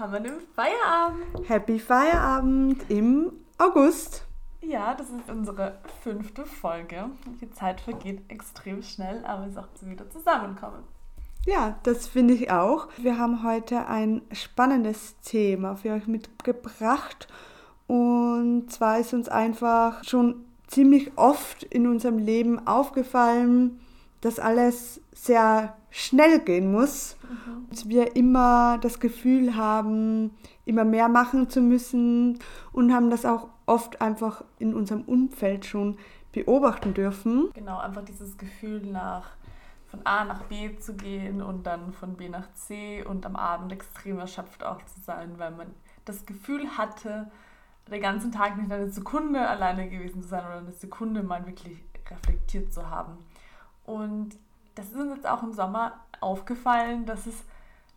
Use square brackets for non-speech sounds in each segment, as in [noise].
willkommen im Feierabend. Happy Feierabend im August. Ja, das ist unsere fünfte Folge. Die Zeit vergeht extrem schnell, aber es ist auch wieder zusammenkommen. Ja, das finde ich auch. Wir haben heute ein spannendes Thema für euch mitgebracht. Und zwar ist uns einfach schon ziemlich oft in unserem Leben aufgefallen, dass alles sehr schnell gehen muss. Mhm. Dass wir immer das Gefühl haben, immer mehr machen zu müssen und haben das auch oft einfach in unserem Umfeld schon beobachten dürfen. Genau, einfach dieses Gefühl nach von A nach B zu gehen und dann von B nach C und am Abend extrem erschöpft auch zu sein, weil man das Gefühl hatte, den ganzen Tag nicht eine Sekunde alleine gewesen zu sein oder eine Sekunde mal wirklich reflektiert zu haben. Und das ist uns jetzt auch im Sommer aufgefallen, dass es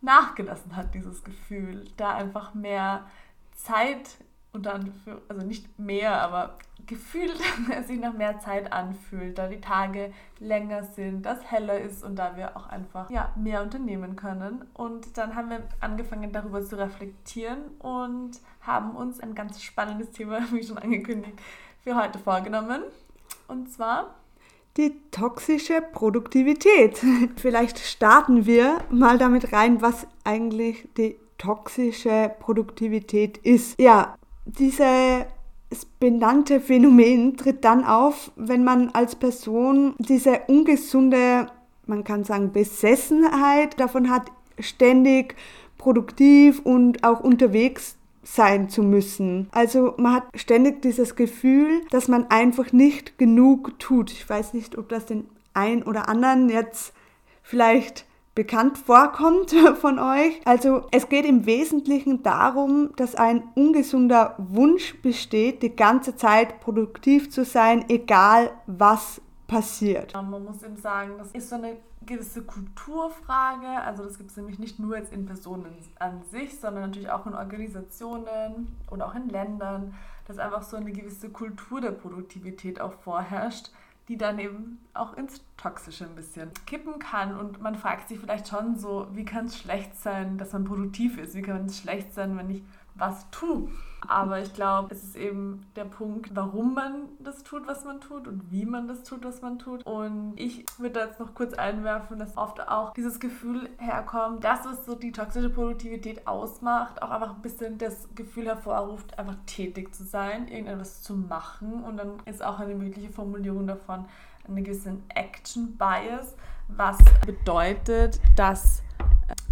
nachgelassen hat, dieses Gefühl, da einfach mehr Zeit und dann, also nicht mehr, aber gefühlt [laughs] sich nach mehr Zeit anfühlt, da die Tage länger sind, dass heller ist und da wir auch einfach ja, mehr unternehmen können. Und dann haben wir angefangen darüber zu reflektieren und haben uns ein ganz spannendes Thema, [laughs] wie schon angekündigt, für heute vorgenommen. Und zwar die toxische Produktivität. [laughs] Vielleicht starten wir mal damit rein, was eigentlich die toxische Produktivität ist. Ja, dieses benannte Phänomen tritt dann auf, wenn man als Person diese ungesunde, man kann sagen, Besessenheit davon hat, ständig produktiv und auch unterwegs sein zu müssen. Also man hat ständig dieses Gefühl, dass man einfach nicht genug tut. Ich weiß nicht, ob das den einen oder anderen jetzt vielleicht bekannt vorkommt [laughs] von euch. Also es geht im Wesentlichen darum, dass ein ungesunder Wunsch besteht, die ganze Zeit produktiv zu sein, egal was passiert. Man muss eben sagen, das ist so eine gewisse Kulturfrage. Also das gibt es nämlich nicht nur jetzt in Personen an sich, sondern natürlich auch in Organisationen und auch in Ländern, dass einfach so eine gewisse Kultur der Produktivität auch vorherrscht die dann eben auch ins Toxische ein bisschen kippen kann. Und man fragt sich vielleicht schon so, wie kann es schlecht sein, dass man produktiv ist? Wie kann es schlecht sein, wenn ich was tue? Aber ich glaube, es ist eben der Punkt, warum man das tut, was man tut und wie man das tut, was man tut. Und ich würde da jetzt noch kurz einwerfen, dass oft auch dieses Gefühl herkommt, das, was so die toxische Produktivität ausmacht, auch einfach ein bisschen das Gefühl hervorruft, einfach tätig zu sein, irgendetwas zu machen. Und dann ist auch eine mögliche Formulierung davon eine gewisse Action Bias, was bedeutet, dass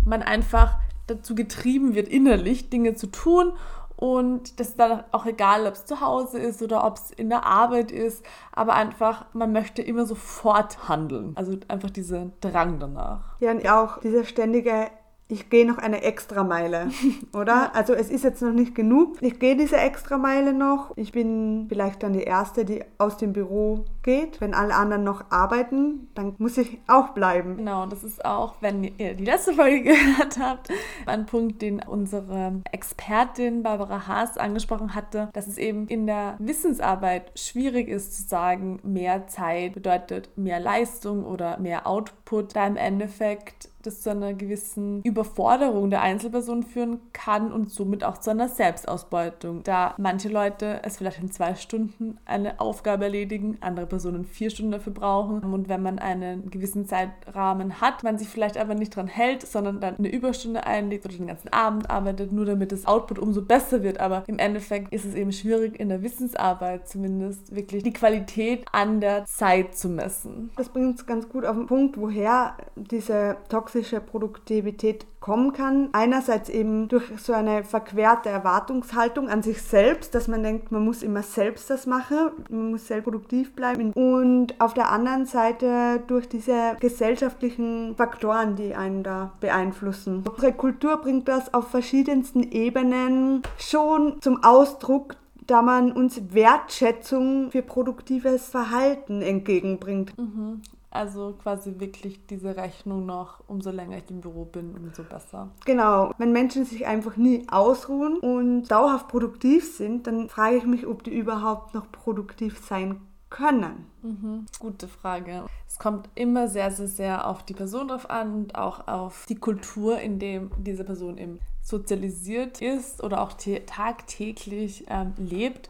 man einfach dazu getrieben wird, innerlich Dinge zu tun und das ist dann auch egal, ob es zu Hause ist oder ob es in der Arbeit ist, aber einfach, man möchte immer sofort handeln. Also einfach dieser Drang danach. Ja, und auch dieser ständige ich gehe noch eine Extrameile, [laughs] oder? Also es ist jetzt noch nicht genug. Ich gehe diese Extrameile noch. Ich bin vielleicht dann die Erste, die aus dem Büro geht. Wenn alle anderen noch arbeiten, dann muss ich auch bleiben. Genau, das ist auch, wenn ihr die letzte Folge [laughs] gehört habt, ein Punkt, den unsere Expertin Barbara Haas angesprochen hatte, dass es eben in der Wissensarbeit schwierig ist zu sagen, mehr Zeit bedeutet mehr Leistung oder mehr Output, da im Endeffekt das zu einer gewissen Überforderung der Einzelperson führen kann und somit auch zu einer Selbstausbeutung, da manche Leute es vielleicht in zwei Stunden eine Aufgabe erledigen, andere Personen vier Stunden dafür brauchen und wenn man einen gewissen Zeitrahmen hat, man sich vielleicht aber nicht dran hält, sondern dann eine Überstunde einlegt oder den ganzen Abend arbeitet, nur damit das Output umso besser wird, aber im Endeffekt ist es eben schwierig in der Wissensarbeit zumindest wirklich die Qualität an der Zeit zu messen. Das bringt uns ganz gut auf den Punkt, woher diese toxische Produktivität kommen kann. Einerseits eben durch so eine verquerte Erwartungshaltung an sich selbst, dass man denkt, man muss immer selbst das machen, man muss selbst produktiv bleiben. Und auf der anderen Seite durch diese gesellschaftlichen Faktoren, die einen da beeinflussen. Unsere Kultur bringt das auf verschiedensten Ebenen schon zum Ausdruck, da man uns Wertschätzung für produktives Verhalten entgegenbringt. Mhm. Also quasi wirklich diese Rechnung noch, umso länger ich im Büro bin, umso besser. Genau. Wenn Menschen sich einfach nie ausruhen und dauerhaft produktiv sind, dann frage ich mich, ob die überhaupt noch produktiv sein können? Mhm. Gute Frage. Es kommt immer sehr, sehr, sehr auf die Person drauf an und auch auf die Kultur, in dem diese Person eben sozialisiert ist oder auch tagtäglich ähm, lebt.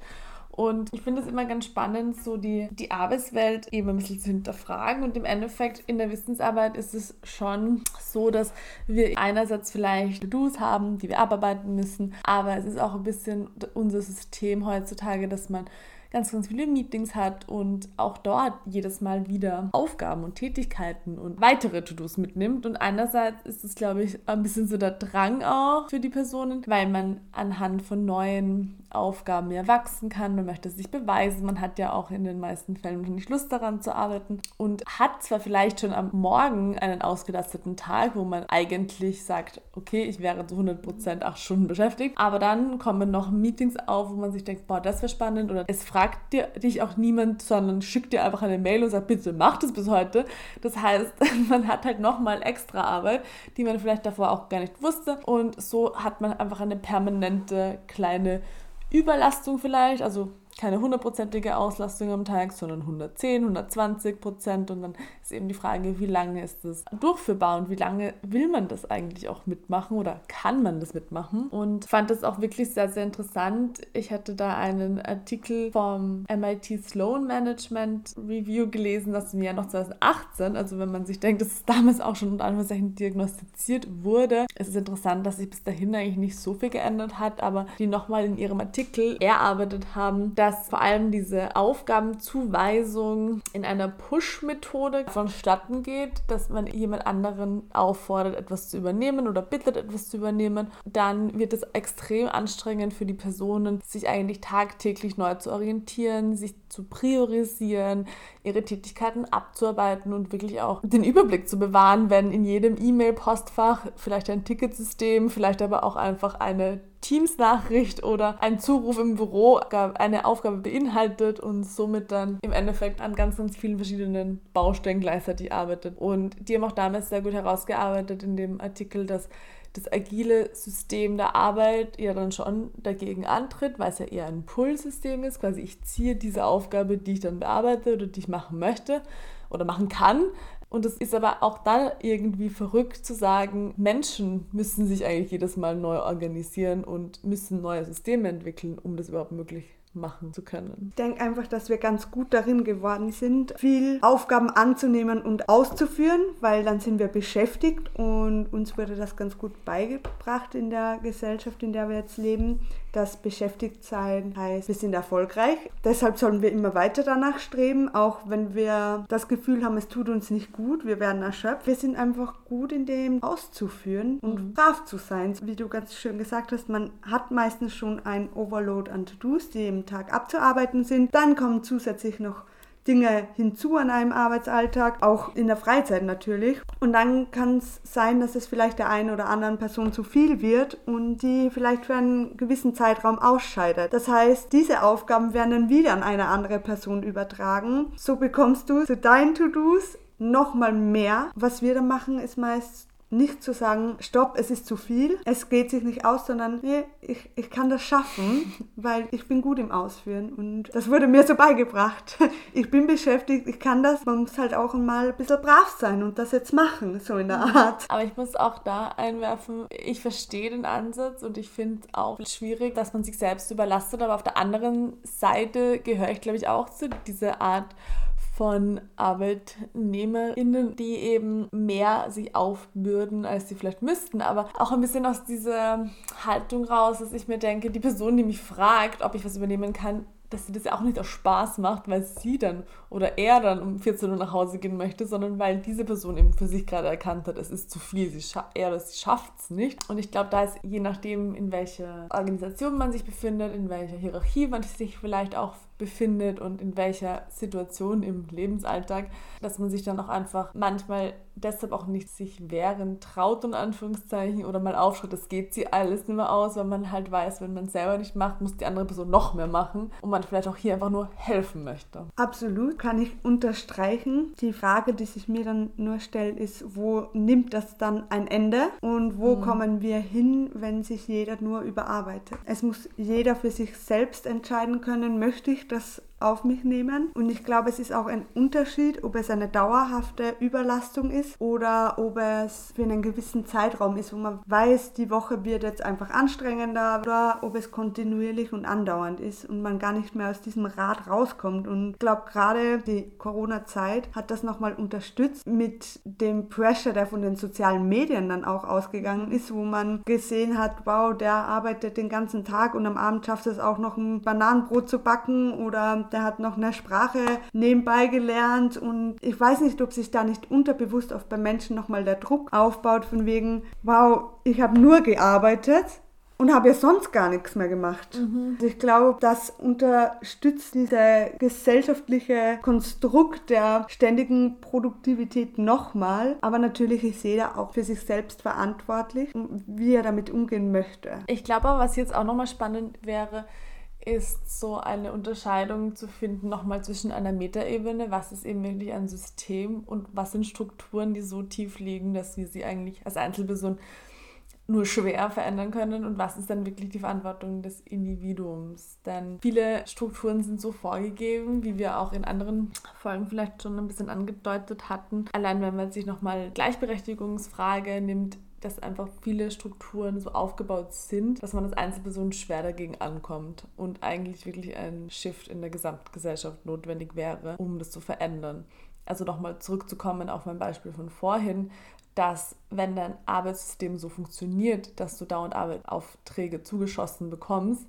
Und ich finde es immer ganz spannend, so die, die Arbeitswelt eben ein bisschen zu hinterfragen. Und im Endeffekt in der Wissensarbeit ist es schon so, dass wir einerseits vielleicht To-Dos haben, die wir abarbeiten müssen, aber es ist auch ein bisschen unser System heutzutage, dass man ganz, ganz viele Meetings hat und auch dort jedes Mal wieder Aufgaben und Tätigkeiten und weitere To-Dos mitnimmt. Und einerseits ist es, glaube ich, ein bisschen so der Drang auch für die Personen, weil man anhand von neuen Aufgaben mehr wachsen kann, man möchte sich beweisen, man hat ja auch in den meisten Fällen nicht Lust daran zu arbeiten und hat zwar vielleicht schon am Morgen einen ausgelasteten Tag, wo man eigentlich sagt, okay, ich wäre zu 100% acht Stunden beschäftigt, aber dann kommen noch Meetings auf, wo man sich denkt, boah, das wäre spannend oder es fragt dir, dich auch niemand, sondern schickt dir einfach eine Mail und sagt, bitte mach das bis heute. Das heißt, [laughs] man hat halt nochmal extra Arbeit, die man vielleicht davor auch gar nicht wusste und so hat man einfach eine permanente kleine Überlastung vielleicht, also keine hundertprozentige Auslastung am Tag, sondern 110, 120 Prozent. Und dann ist eben die Frage, wie lange ist das durchführbar und wie lange will man das eigentlich auch mitmachen oder kann man das mitmachen? Und fand das auch wirklich sehr, sehr interessant. Ich hatte da einen Artikel vom MIT Sloan Management Review gelesen, das im Jahr noch 2018, also wenn man sich denkt, dass es damals auch schon unter Anführungszeichen diagnostiziert wurde, es ist interessant, dass sich bis dahin eigentlich nicht so viel geändert hat, aber die nochmal in ihrem Artikel erarbeitet haben, dass vor allem diese Aufgabenzuweisung in einer Push-Methode vonstatten geht, dass man jemand anderen auffordert, etwas zu übernehmen oder bittet, etwas zu übernehmen. Dann wird es extrem anstrengend für die Personen, sich eigentlich tagtäglich neu zu orientieren, sich zu priorisieren, ihre Tätigkeiten abzuarbeiten und wirklich auch den Überblick zu bewahren, wenn in jedem E-Mail-Postfach vielleicht ein Ticketsystem, vielleicht aber auch einfach eine Teams-Nachricht oder ein Zuruf im Büro eine Aufgabe beinhaltet und somit dann im Endeffekt an ganz, ganz vielen verschiedenen Baustellen gleichzeitig arbeitet. Und die haben auch damals sehr gut herausgearbeitet in dem Artikel, dass das agile System der Arbeit ja dann schon dagegen antritt, weil es ja eher ein Pull-System ist. Quasi ich ziehe diese Aufgabe, die ich dann bearbeite oder die ich machen möchte oder machen kann, und es ist aber auch da irgendwie verrückt zu sagen, Menschen müssen sich eigentlich jedes Mal neu organisieren und müssen neue Systeme entwickeln, um das überhaupt möglich machen zu können. Ich denke einfach, dass wir ganz gut darin geworden sind, viel Aufgaben anzunehmen und auszuführen, weil dann sind wir beschäftigt und uns wurde das ganz gut beigebracht in der Gesellschaft, in der wir jetzt leben, dass beschäftigt sein heißt, wir sind erfolgreich. Deshalb sollen wir immer weiter danach streben, auch wenn wir das Gefühl haben, es tut uns nicht gut, wir werden erschöpft. Wir sind einfach gut in dem auszuführen und mhm. brav zu sein. Wie du ganz schön gesagt hast, man hat meistens schon ein Overload an To-Dos, die im Tag abzuarbeiten sind. Dann kommen zusätzlich noch Dinge hinzu an einem Arbeitsalltag, auch in der Freizeit natürlich. Und dann kann es sein, dass es vielleicht der einen oder anderen Person zu viel wird und die vielleicht für einen gewissen Zeitraum ausscheidet. Das heißt, diese Aufgaben werden dann wieder an eine andere Person übertragen. So bekommst du zu deinen To-Dos nochmal mehr. Was wir dann machen, ist meist nicht zu sagen, stopp, es ist zu viel, es geht sich nicht aus, sondern nee, ich, ich kann das schaffen, [laughs] weil ich bin gut im Ausführen und das wurde mir so beigebracht. [laughs] Ich bin beschäftigt, ich kann das, man muss halt auch mal ein bisschen brav sein und das jetzt machen, so in der Art. Aber ich muss auch da einwerfen, ich verstehe den Ansatz und ich finde auch schwierig, dass man sich selbst überlastet, aber auf der anderen Seite gehöre ich glaube ich auch zu dieser Art von ArbeitnehmerInnen, die eben mehr sich aufbürden, als sie vielleicht müssten. Aber auch ein bisschen aus dieser Haltung raus, dass ich mir denke, die Person, die mich fragt, ob ich was übernehmen kann, dass sie das ja auch nicht aus Spaß macht, weil sie dann oder er dann um 14 Uhr nach Hause gehen möchte, sondern weil diese Person eben für sich gerade erkannt hat, es ist zu viel, sie er oder sie schafft es nicht. Und ich glaube, da ist je nachdem, in welcher Organisation man sich befindet, in welcher Hierarchie man sich vielleicht auch befindet und in welcher Situation im Lebensalltag, dass man sich dann auch einfach manchmal deshalb auch nicht sich wehren traut, in Anführungszeichen, oder mal aufschreibt, das geht sie alles nicht mehr aus, weil man halt weiß, wenn man es selber nicht macht, muss die andere Person noch mehr machen und man vielleicht auch hier einfach nur helfen möchte. Absolut, kann ich unterstreichen. Die Frage, die sich mir dann nur stellt, ist, wo nimmt das dann ein Ende und wo mhm. kommen wir hin, wenn sich jeder nur überarbeitet? Es muss jeder für sich selbst entscheiden können, möchte ich dass auf mich nehmen. Und ich glaube, es ist auch ein Unterschied, ob es eine dauerhafte Überlastung ist oder ob es für einen gewissen Zeitraum ist, wo man weiß, die Woche wird jetzt einfach anstrengender oder ob es kontinuierlich und andauernd ist und man gar nicht mehr aus diesem Rad rauskommt. Und ich glaube, gerade die Corona-Zeit hat das nochmal unterstützt mit dem Pressure, der von den sozialen Medien dann auch ausgegangen ist, wo man gesehen hat, wow, der arbeitet den ganzen Tag und am Abend schafft es auch noch ein Bananenbrot zu backen oder der hat noch eine Sprache nebenbei gelernt und ich weiß nicht, ob sich da nicht unterbewusst oft bei Menschen nochmal der Druck aufbaut von wegen, wow, ich habe nur gearbeitet und habe ja sonst gar nichts mehr gemacht. Mhm. Ich glaube, das unterstützt diese gesellschaftliche Konstrukt der ständigen Produktivität nochmal. Aber natürlich ist jeder auch für sich selbst verantwortlich, wie er damit umgehen möchte. Ich glaube aber, was jetzt auch nochmal spannend wäre, ist so eine Unterscheidung zu finden, nochmal zwischen einer Metaebene, was ist eben wirklich ein System und was sind Strukturen, die so tief liegen, dass wir sie eigentlich als Einzelperson nur schwer verändern können und was ist dann wirklich die Verantwortung des Individuums. Denn viele Strukturen sind so vorgegeben, wie wir auch in anderen Folgen vielleicht schon ein bisschen angedeutet hatten. Allein wenn man sich nochmal Gleichberechtigungsfrage nimmt, dass einfach viele Strukturen so aufgebaut sind, dass man als Einzelperson schwer dagegen ankommt und eigentlich wirklich ein Shift in der Gesamtgesellschaft notwendig wäre, um das zu verändern. Also nochmal zurückzukommen auf mein Beispiel von vorhin, dass wenn dein Arbeitssystem so funktioniert, dass du dauernd Arbeitsaufträge zugeschossen bekommst,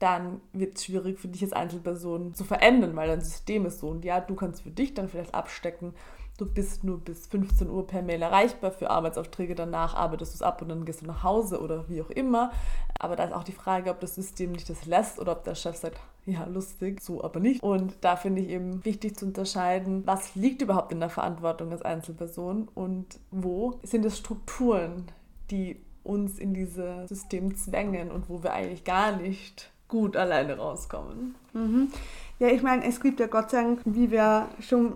dann wird es schwierig für dich als Einzelperson zu verändern, weil dein System ist so. Und ja, du kannst für dich dann vielleicht abstecken, du bist nur bis 15 Uhr per Mail erreichbar für Arbeitsaufträge, danach arbeitest du es ab und dann gehst du nach Hause oder wie auch immer. Aber da ist auch die Frage, ob das System nicht das lässt oder ob der Chef sagt, ja, lustig, so aber nicht. Und da finde ich eben wichtig zu unterscheiden, was liegt überhaupt in der Verantwortung als Einzelperson und wo sind es Strukturen, die uns in dieses System zwängen und wo wir eigentlich gar nicht gut alleine rauskommen. Mhm. Ja, ich meine, es gibt ja Gott sei Dank, wie wir schon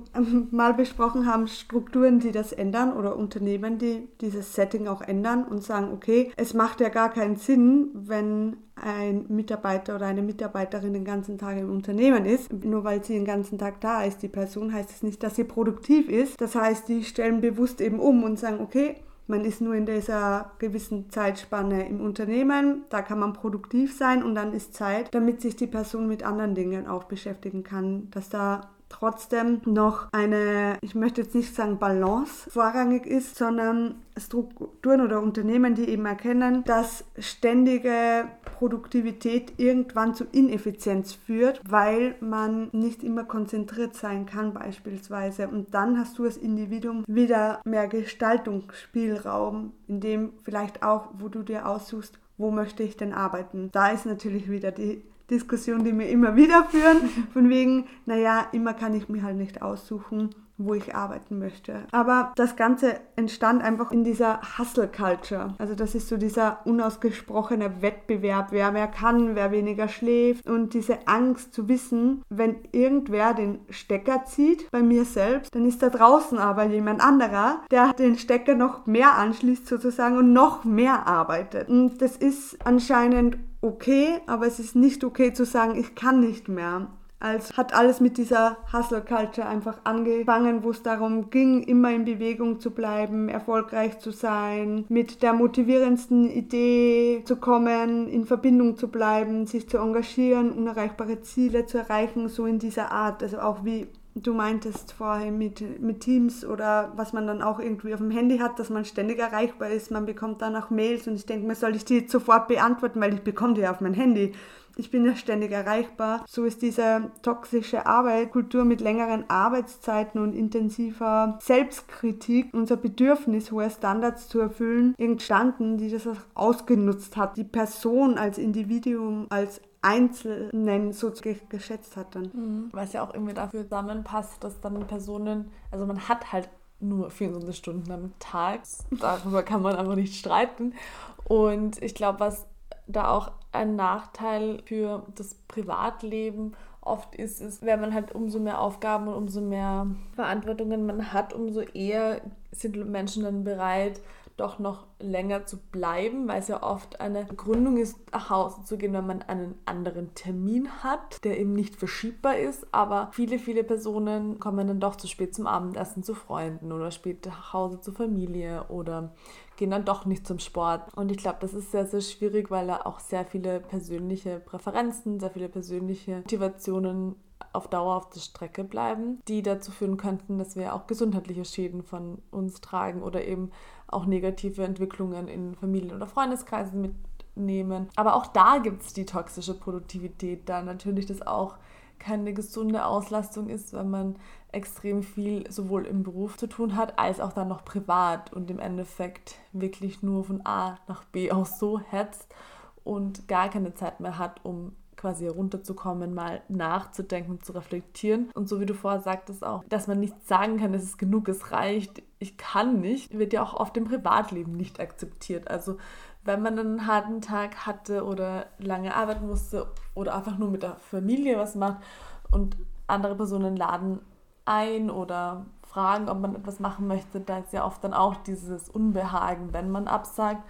mal besprochen haben, Strukturen, die das ändern oder Unternehmen, die dieses Setting auch ändern und sagen, okay, es macht ja gar keinen Sinn, wenn ein Mitarbeiter oder eine Mitarbeiterin den ganzen Tag im Unternehmen ist. Nur weil sie den ganzen Tag da ist, die Person, heißt es nicht, dass sie produktiv ist. Das heißt, die stellen bewusst eben um und sagen, okay, man ist nur in dieser gewissen Zeitspanne im Unternehmen, da kann man produktiv sein und dann ist Zeit, damit sich die Person mit anderen Dingen auch beschäftigen kann, dass da trotzdem noch eine, ich möchte jetzt nicht sagen Balance vorrangig ist, sondern Strukturen oder Unternehmen, die eben erkennen, dass ständige Produktivität irgendwann zu Ineffizienz führt, weil man nicht immer konzentriert sein kann beispielsweise. Und dann hast du als Individuum wieder mehr Gestaltungsspielraum, in dem vielleicht auch, wo du dir aussuchst, wo möchte ich denn arbeiten. Da ist natürlich wieder die Diskussion, die wir immer wieder führen, von wegen, naja, immer kann ich mir halt nicht aussuchen, wo ich arbeiten möchte. Aber das Ganze entstand einfach in dieser Hustle Culture. Also das ist so dieser unausgesprochene Wettbewerb, wer mehr kann, wer weniger schläft und diese Angst zu wissen, wenn irgendwer den Stecker zieht, bei mir selbst, dann ist da draußen aber jemand anderer, der den Stecker noch mehr anschließt sozusagen und noch mehr arbeitet. Und das ist anscheinend okay, aber es ist nicht okay zu sagen, ich kann nicht mehr. Also hat alles mit dieser Hustle Culture einfach angefangen, wo es darum ging, immer in Bewegung zu bleiben, erfolgreich zu sein, mit der motivierendsten Idee zu kommen, in Verbindung zu bleiben, sich zu engagieren, unerreichbare Ziele zu erreichen, so in dieser Art. Also auch wie du meintest vorher mit, mit Teams oder was man dann auch irgendwie auf dem Handy hat, dass man ständig erreichbar ist. Man bekommt dann auch Mails und ich denke mir, soll ich die sofort beantworten, weil ich bekomme die ja auf mein Handy ich bin ja ständig erreichbar. So ist diese toxische Arbeitskultur mit längeren Arbeitszeiten und intensiver Selbstkritik, unser Bedürfnis, hohe Standards zu erfüllen, entstanden, die das ausgenutzt hat. Die Person als Individuum, als Einzelnen so geschätzt hat dann. Mhm. Was ja auch irgendwie dafür zusammenpasst, dass dann Personen, also man hat halt nur 24 Stunden am Tag. Darüber kann man einfach nicht streiten. Und ich glaube, was da auch ein Nachteil für das Privatleben oft ist, ist, wenn man halt umso mehr Aufgaben und umso mehr Verantwortungen man hat, umso eher sind Menschen dann bereit, doch noch länger zu bleiben, weil es ja oft eine Begründung ist, nach Hause zu gehen, wenn man einen anderen Termin hat, der eben nicht verschiebbar ist. Aber viele, viele Personen kommen dann doch zu spät zum Abendessen zu Freunden oder spät nach Hause zur Familie oder gehen dann doch nicht zum Sport. Und ich glaube, das ist sehr, sehr schwierig, weil da auch sehr viele persönliche Präferenzen, sehr viele persönliche Motivationen auf Dauer auf der Strecke bleiben, die dazu führen könnten, dass wir auch gesundheitliche Schäden von uns tragen oder eben auch negative Entwicklungen in Familien- oder Freundeskreisen mitnehmen. Aber auch da gibt es die toxische Produktivität, da natürlich das auch keine gesunde Auslastung ist, wenn man extrem viel sowohl im Beruf zu tun hat, als auch dann noch privat und im Endeffekt wirklich nur von A nach B aus so hetzt und gar keine Zeit mehr hat, um quasi runterzukommen, mal nachzudenken, zu reflektieren. Und so wie du vorher sagtest auch, dass man nicht sagen kann, es ist genug, es reicht, ich kann nicht, wird ja auch oft im Privatleben nicht akzeptiert. Also wenn man einen harten Tag hatte oder lange arbeiten musste oder einfach nur mit der Familie was macht und andere Personen laden ein oder fragen, ob man etwas machen möchte, da ist ja oft dann auch dieses Unbehagen, wenn man absagt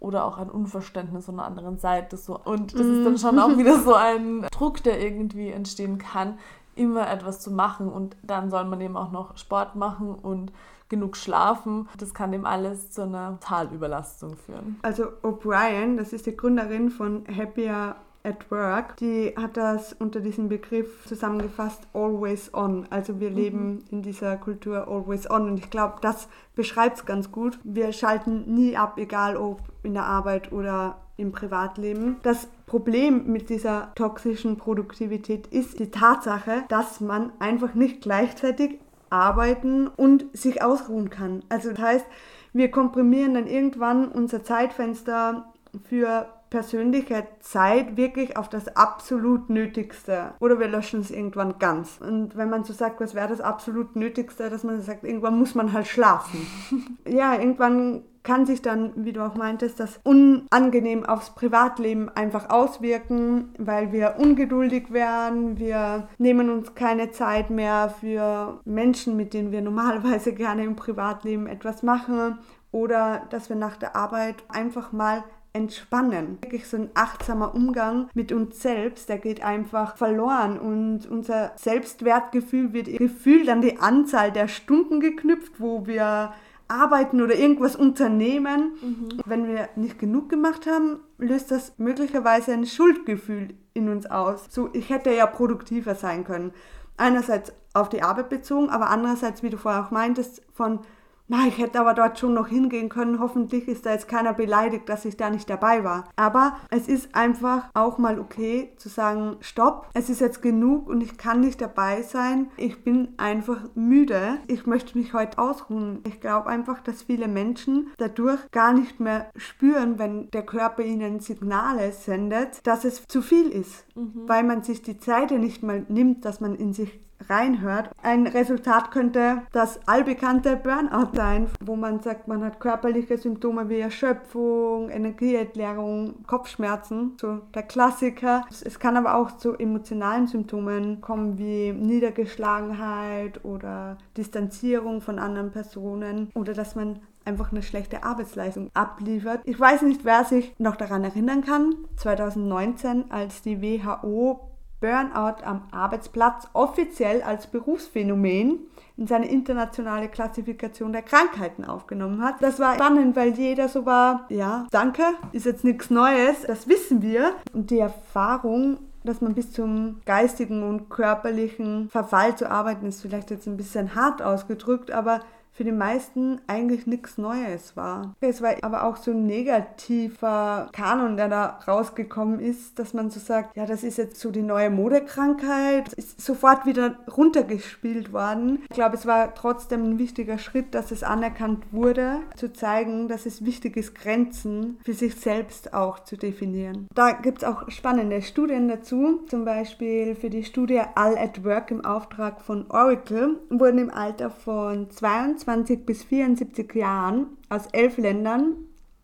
oder auch ein Unverständnis von der anderen Seite so. Und das ist dann mhm. schon auch [laughs] wieder so ein Druck, der irgendwie entstehen kann, immer etwas zu machen und dann soll man eben auch noch Sport machen und genug schlafen. Das kann dem alles zu einer Talüberlastung führen. Also O'Brien, das ist die Gründerin von Happier at Work, die hat das unter diesem Begriff zusammengefasst, always on. Also wir mhm. leben in dieser Kultur always on und ich glaube, das beschreibt es ganz gut. Wir schalten nie ab, egal ob in der Arbeit oder im Privatleben. Das Problem mit dieser toxischen Produktivität ist die Tatsache, dass man einfach nicht gleichzeitig arbeiten und sich ausruhen kann. Also das heißt, wir komprimieren dann irgendwann unser Zeitfenster für persönliche Zeit wirklich auf das absolut Nötigste. Oder wir löschen es irgendwann ganz. Und wenn man so sagt, was wäre das absolut Nötigste, dass man sagt, irgendwann muss man halt schlafen. [laughs] ja, irgendwann kann sich dann, wie du auch meintest, das unangenehm aufs Privatleben einfach auswirken, weil wir ungeduldig werden, wir nehmen uns keine Zeit mehr für Menschen, mit denen wir normalerweise gerne im Privatleben etwas machen oder dass wir nach der Arbeit einfach mal entspannen. Wirklich so ein achtsamer Umgang mit uns selbst, der geht einfach verloren und unser Selbstwertgefühl wird gefühlt an die Anzahl der Stunden geknüpft, wo wir arbeiten oder irgendwas unternehmen. Mhm. Wenn wir nicht genug gemacht haben, löst das möglicherweise ein Schuldgefühl in uns aus. So, ich hätte ja produktiver sein können. Einerseits auf die Arbeit bezogen, aber andererseits, wie du vorher auch meintest, von na, ich hätte aber dort schon noch hingehen können. Hoffentlich ist da jetzt keiner beleidigt, dass ich da nicht dabei war. Aber es ist einfach auch mal okay zu sagen, stopp, es ist jetzt genug und ich kann nicht dabei sein. Ich bin einfach müde. Ich möchte mich heute ausruhen. Ich glaube einfach, dass viele Menschen dadurch gar nicht mehr spüren, wenn der Körper ihnen Signale sendet, dass es zu viel ist, mhm. weil man sich die Zeit nicht mal nimmt, dass man in sich reinhört. Ein Resultat könnte das allbekannte Burnout sein, wo man sagt, man hat körperliche Symptome wie Erschöpfung, Energieentleerung, Kopfschmerzen, so der Klassiker. Es kann aber auch zu emotionalen Symptomen kommen wie Niedergeschlagenheit oder Distanzierung von anderen Personen oder dass man einfach eine schlechte Arbeitsleistung abliefert. Ich weiß nicht, wer sich noch daran erinnern kann. 2019, als die WHO Burnout am Arbeitsplatz offiziell als Berufsphänomen in seine internationale Klassifikation der Krankheiten aufgenommen hat. Das war spannend, weil jeder so war, ja, danke, ist jetzt nichts Neues, das wissen wir. Und die Erfahrung, dass man bis zum geistigen und körperlichen Verfall zu arbeiten, ist vielleicht jetzt ein bisschen hart ausgedrückt, aber für die meisten eigentlich nichts Neues war. Es war aber auch so ein negativer Kanon, der da rausgekommen ist, dass man so sagt, ja, das ist jetzt so die neue Modekrankheit, ist sofort wieder runtergespielt worden. Ich glaube, es war trotzdem ein wichtiger Schritt, dass es anerkannt wurde, zu zeigen, dass es wichtig ist, Grenzen für sich selbst auch zu definieren. Da gibt es auch spannende Studien dazu, zum Beispiel für die Studie All at Work im Auftrag von Oracle wurden im Alter von 22 25 bis 74 Jahren aus elf Ländern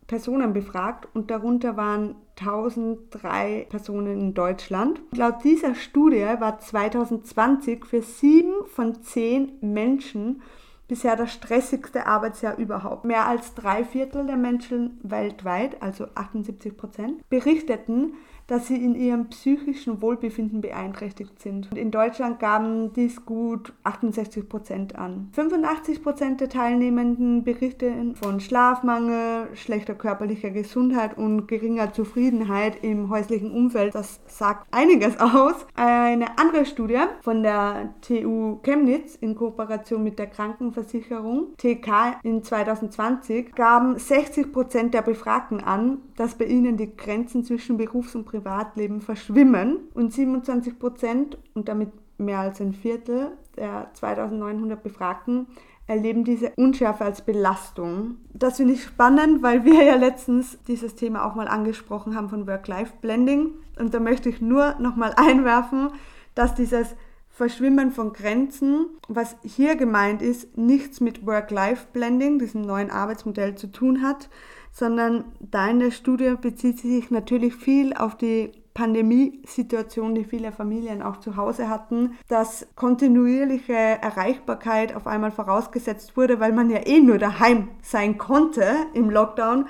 Personen befragt und darunter waren 1003 Personen in Deutschland. Laut dieser Studie war 2020 für sieben von zehn Menschen bisher das stressigste Arbeitsjahr überhaupt. Mehr als drei Viertel der Menschen weltweit, also 78 Prozent, berichteten, dass sie in ihrem psychischen Wohlbefinden beeinträchtigt sind. Und in Deutschland gaben dies gut 68 Prozent an. 85 Prozent der Teilnehmenden berichten von Schlafmangel, schlechter körperlicher Gesundheit und geringer Zufriedenheit im häuslichen Umfeld. Das sagt einiges aus. Eine andere Studie von der TU Chemnitz in Kooperation mit der Krankenversicherung TK in 2020 gaben 60 Prozent der Befragten an, dass bei ihnen die Grenzen zwischen Berufs- und Privatleben verschwimmen und 27 Prozent und damit mehr als ein Viertel der 2900 Befragten erleben diese Unschärfe als Belastung. Das finde ich spannend, weil wir ja letztens dieses Thema auch mal angesprochen haben von Work-Life-Blending. Und da möchte ich nur nochmal einwerfen, dass dieses Verschwimmen von Grenzen, was hier gemeint ist, nichts mit Work-Life-Blending, diesem neuen Arbeitsmodell zu tun hat, sondern deine Studie bezieht sich natürlich viel auf die Pandemiesituation, die viele Familien auch zu Hause hatten, dass kontinuierliche Erreichbarkeit auf einmal vorausgesetzt wurde, weil man ja eh nur daheim sein konnte im Lockdown.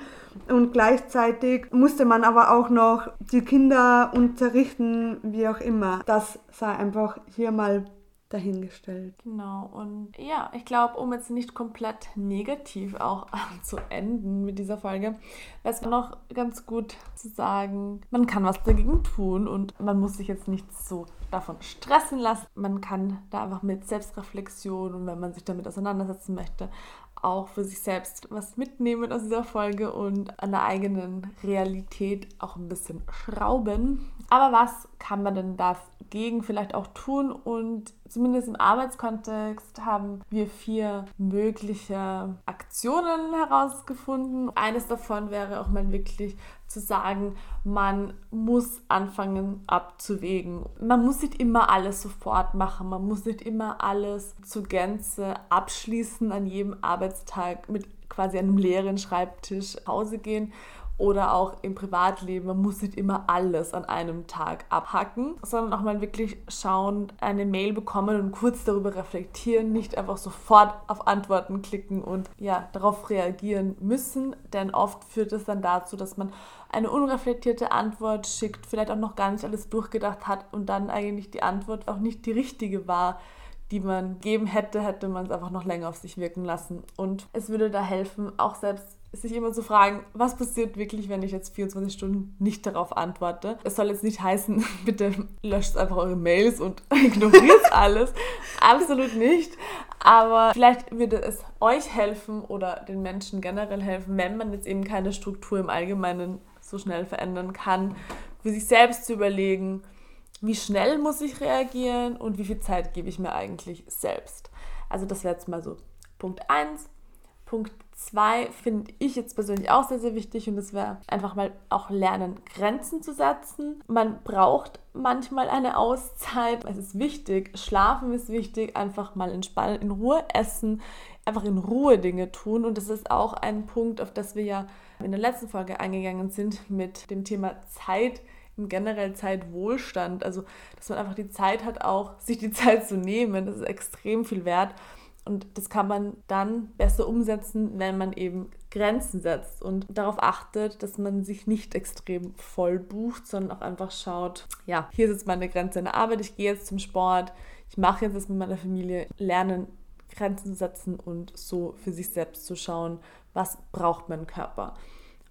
Und gleichzeitig musste man aber auch noch die Kinder unterrichten, wie auch immer. Das sei einfach hier mal dahingestellt. Genau, und ja, ich glaube, um jetzt nicht komplett negativ auch [laughs] zu enden mit dieser Folge, wäre es noch ganz gut zu sagen, man kann was dagegen tun und man muss sich jetzt nicht so davon stressen lassen. Man kann da einfach mit Selbstreflexion und wenn man sich damit auseinandersetzen möchte, auch für sich selbst was mitnehmen aus dieser Folge und an der eigenen Realität auch ein bisschen schrauben. Aber was kann man denn dagegen vielleicht auch tun? Und zumindest im Arbeitskontext haben wir vier mögliche Aktionen herausgefunden. Eines davon wäre auch mal wirklich zu sagen, man muss anfangen abzuwägen. Man muss nicht immer alles sofort machen, man muss nicht immer alles zur Gänze abschließen an jedem Arbeitstag mit quasi einem leeren Schreibtisch nach Hause gehen oder auch im Privatleben. Man muss nicht immer alles an einem Tag abhacken, sondern auch mal wirklich schauen, eine Mail bekommen und kurz darüber reflektieren, nicht einfach sofort auf Antworten klicken und ja, darauf reagieren müssen, denn oft führt es dann dazu, dass man eine unreflektierte Antwort schickt, vielleicht auch noch gar nicht alles durchgedacht hat und dann eigentlich die Antwort auch nicht die richtige war, die man geben hätte, hätte man es einfach noch länger auf sich wirken lassen. Und es würde da helfen, auch selbst sich immer zu fragen, was passiert wirklich, wenn ich jetzt 24 Stunden nicht darauf antworte. Es soll jetzt nicht heißen, [laughs] bitte löscht einfach eure Mails und [laughs] ignoriert [laughs] alles. Absolut nicht. Aber vielleicht würde es euch helfen oder den Menschen generell helfen, wenn man jetzt eben keine Struktur im Allgemeinen so schnell verändern kann, für sich selbst zu überlegen, wie schnell muss ich reagieren und wie viel Zeit gebe ich mir eigentlich selbst. Also das wäre jetzt mal so Punkt 1. Punkt 2 finde ich jetzt persönlich auch sehr, sehr wichtig und das wäre einfach mal auch lernen, Grenzen zu setzen. Man braucht manchmal eine Auszeit. Es ist wichtig, schlafen ist wichtig, einfach mal entspannen, in Ruhe essen, einfach in Ruhe Dinge tun und das ist auch ein Punkt, auf das wir ja in der letzten Folge eingegangen sind mit dem Thema Zeit generell Zeitwohlstand. Also, dass man einfach die Zeit hat, auch sich die Zeit zu nehmen. Das ist extrem viel wert. Und das kann man dann besser umsetzen, wenn man eben Grenzen setzt und darauf achtet, dass man sich nicht extrem voll bucht, sondern auch einfach schaut, ja, hier ist jetzt meine Grenze in der Arbeit, ich gehe jetzt zum Sport, ich mache jetzt das mit meiner Familie, lernen Grenzen zu setzen und so für sich selbst zu schauen, was braucht mein Körper.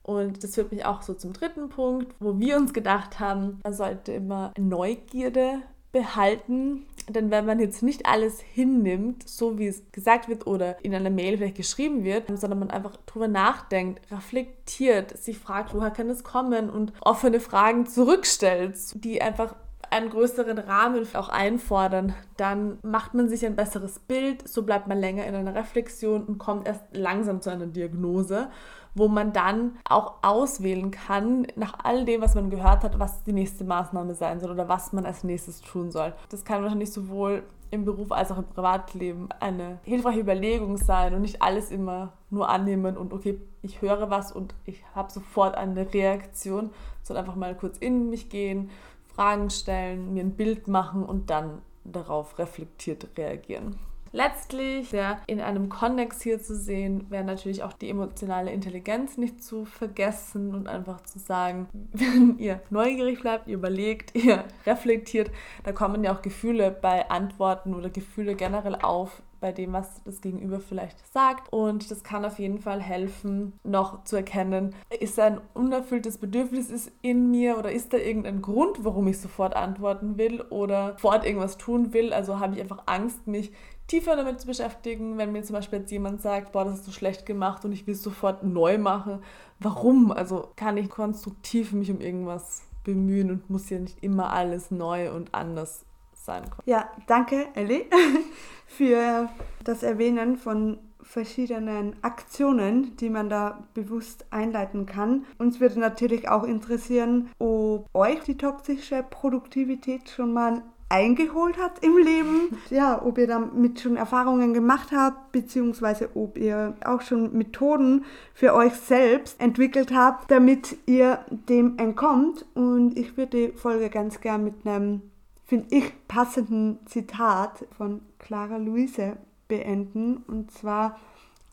Und das führt mich auch so zum dritten Punkt, wo wir uns gedacht haben, man sollte immer Neugierde behalten. Denn wenn man jetzt nicht alles hinnimmt, so wie es gesagt wird oder in einer Mail vielleicht geschrieben wird, sondern man einfach drüber nachdenkt, reflektiert, sich fragt, woher kann es kommen und offene Fragen zurückstellt, die einfach einen größeren Rahmen auch einfordern, dann macht man sich ein besseres Bild, so bleibt man länger in einer Reflexion und kommt erst langsam zu einer Diagnose wo man dann auch auswählen kann, nach all dem, was man gehört hat, was die nächste Maßnahme sein soll oder was man als nächstes tun soll. Das kann wahrscheinlich sowohl im Beruf als auch im Privatleben eine hilfreiche Überlegung sein und nicht alles immer nur annehmen und okay, ich höre was und ich habe sofort eine Reaktion, sondern einfach mal kurz in mich gehen, Fragen stellen, mir ein Bild machen und dann darauf reflektiert reagieren. Letztlich, sehr in einem Kontext hier zu sehen, wäre natürlich auch die emotionale Intelligenz nicht zu vergessen und einfach zu sagen, [laughs] wenn ihr neugierig bleibt, ihr überlegt, ihr reflektiert, da kommen ja auch Gefühle bei Antworten oder Gefühle generell auf, bei dem, was das Gegenüber vielleicht sagt. Und das kann auf jeden Fall helfen, noch zu erkennen, ist ein unerfülltes Bedürfnis in mir oder ist da irgendein Grund, warum ich sofort antworten will oder sofort irgendwas tun will. Also habe ich einfach Angst, mich tiefer damit zu beschäftigen, wenn mir zum Beispiel jetzt jemand sagt, boah, das hast du schlecht gemacht und ich will es sofort neu machen. Warum? Also kann ich konstruktiv mich um irgendwas bemühen und muss ja nicht immer alles neu und anders sein können. Ja, danke, Ellie, [laughs] für das Erwähnen von verschiedenen Aktionen, die man da bewusst einleiten kann. Uns würde natürlich auch interessieren, ob euch die toxische Produktivität schon mal eingeholt hat im Leben. [laughs] Ja, ob ihr damit schon Erfahrungen gemacht habt, beziehungsweise ob ihr auch schon Methoden für euch selbst entwickelt habt, damit ihr dem entkommt. Und ich würde die Folge ganz gern mit einem, finde ich, passenden Zitat von Clara Luise beenden. Und zwar,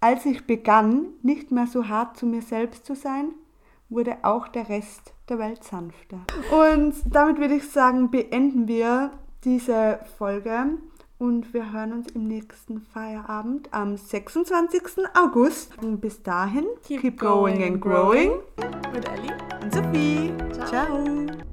als ich begann, nicht mehr so hart zu mir selbst zu sein, wurde auch der Rest der Welt sanfter. Und damit würde ich sagen, beenden wir diese Folge und wir hören uns im nächsten Feierabend am 26. August. Und bis dahin, keep, keep going, going, and growing. Mit Ellie und Sophie. Ciao. Ciao.